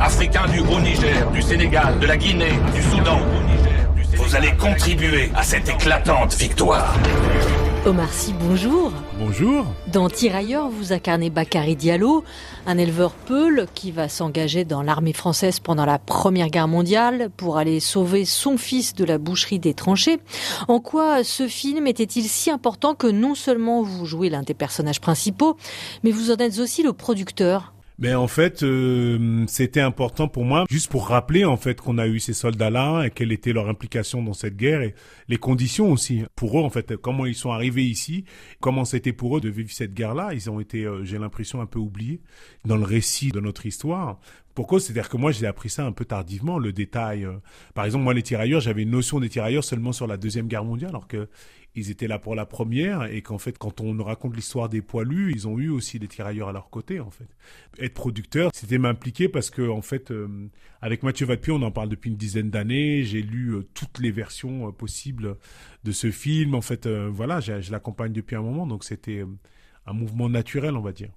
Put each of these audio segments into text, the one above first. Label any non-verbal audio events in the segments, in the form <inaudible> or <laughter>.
Africains du Haut-Niger, du Sénégal, de la Guinée, du Soudan. Vous allez contribuer à cette éclatante victoire. Omar Sy, bonjour. Bonjour. Dans Tirailleurs, vous incarnez Bakary Diallo, un éleveur Peul qui va s'engager dans l'armée française pendant la Première Guerre mondiale pour aller sauver son fils de la boucherie des tranchées. En quoi ce film était-il si important que non seulement vous jouez l'un des personnages principaux, mais vous en êtes aussi le producteur mais en fait, euh, c'était important pour moi, juste pour rappeler en fait qu'on a eu ces soldats-là et quelle était leur implication dans cette guerre et les conditions aussi pour eux en fait, comment ils sont arrivés ici, comment c'était pour eux de vivre cette guerre-là. Ils ont été, euh, j'ai l'impression, un peu oubliés dans le récit de notre histoire. Pourquoi C'est-à-dire que moi, j'ai appris ça un peu tardivement, le détail. Euh. Par exemple, moi, les tirailleurs, j'avais une notion des tirailleurs seulement sur la Deuxième Guerre mondiale, alors que ils étaient là pour la première, et qu'en fait, quand on raconte l'histoire des poilus, ils ont eu aussi des tirailleurs à leur côté, en fait. Être producteur, c'était m'impliquer parce que, en fait, euh, avec Mathieu Vadepied, on en parle depuis une dizaine d'années, j'ai lu euh, toutes les versions possibles de ce film, en fait, voilà, je l'accompagne depuis un moment, donc c'était un mouvement naturel, on va dire.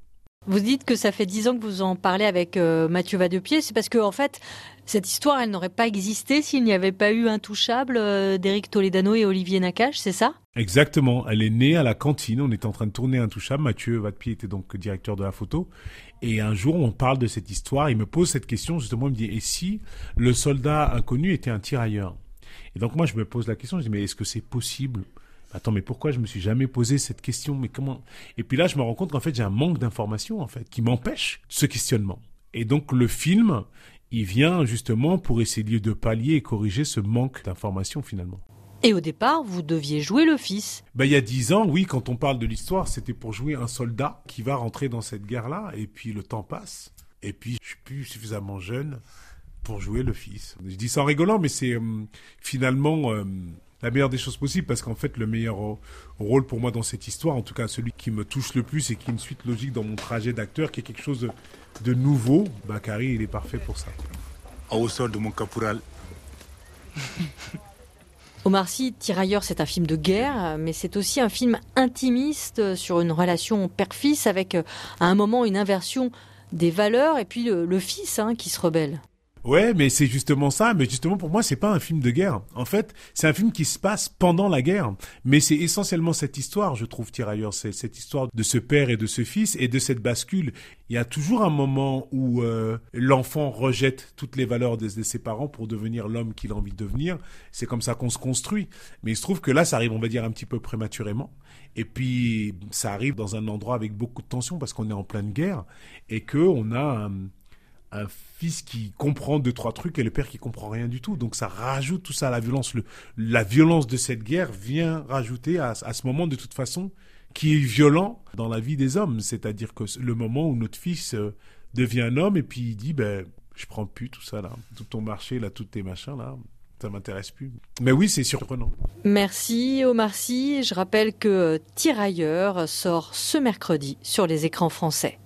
Vous dites que ça fait dix ans que vous en parlez avec euh, Mathieu Vadepied. C'est parce que, en fait, cette histoire, elle n'aurait pas existé s'il n'y avait pas eu Intouchable euh, d'Éric Toledano et Olivier Nakache, c'est ça? Exactement. Elle est née à la cantine. On était en train de tourner Intouchable. Mathieu Vadepied était donc directeur de la photo. Et un jour, on parle de cette histoire. Il me pose cette question, justement. Il me dit, et si le soldat inconnu était un tirailleur? Et donc, moi, je me pose la question. Je dis, mais est-ce que c'est possible? Attends, mais pourquoi je me suis jamais posé cette question? Mais comment? Et puis là, je me rends compte qu'en fait, j'ai un manque d'informations en fait qui m'empêche ce questionnement. Et donc le film, il vient justement pour essayer de pallier et corriger ce manque d'informations finalement. Et au départ, vous deviez jouer le fils. Ben, il y a dix ans, oui, quand on parle de l'histoire, c'était pour jouer un soldat qui va rentrer dans cette guerre-là, et puis le temps passe, et puis je suis plus suffisamment jeune pour jouer le fils. Je dis ça en rigolant, mais c'est euh, finalement euh, la meilleure des choses possibles parce qu'en fait le meilleur rôle pour moi dans cette histoire, en tout cas celui qui me touche le plus et qui est une suite logique dans mon trajet d'acteur, qui est quelque chose de, nouveau, Bakary il est parfait pour ça. Au sol de mon caporal. <laughs> Omar Sy, Tirailleurs, c'est un film de guerre, mais c'est aussi un film intimiste sur une relation père-fils avec à un moment une inversion des valeurs et puis le, fils hein, qui se rebelle. Ouais, mais c'est justement ça. Mais justement, pour moi, c'est pas un film de guerre. En fait, c'est un film qui se passe pendant la guerre. Mais c'est essentiellement cette histoire, je trouve, Tirailleurs. C'est cette histoire de ce père et de ce fils et de cette bascule. Il y a toujours un moment où euh, l'enfant rejette toutes les valeurs de, ses parents pour devenir l'homme qu'il a envie de devenir. C'est comme ça qu'on se construit. Mais il se trouve que là, ça arrive, on va dire, un petit peu prématurément. Et puis, ça arrive dans un endroit avec beaucoup de tension parce qu'on est en pleine guerre et que on a un un fils qui comprend deux trois trucs et le père qui comprend rien du tout. Donc ça rajoute tout ça à la violence. Le, la violence de cette guerre vient rajouter à, à, ce moment de toute façon qui est violent dans la vie des hommes. C'est-à-dire que le moment où notre fils euh, devient un homme et puis il dit ben je prends plus tout ça là, tout ton marché là, tous tes machins là. Ça m'intéresse plus. Mais oui, c'est surprenant. Merci Omar Sy. Je rappelle que Tirailleurs sort ce mercredi sur les écrans français.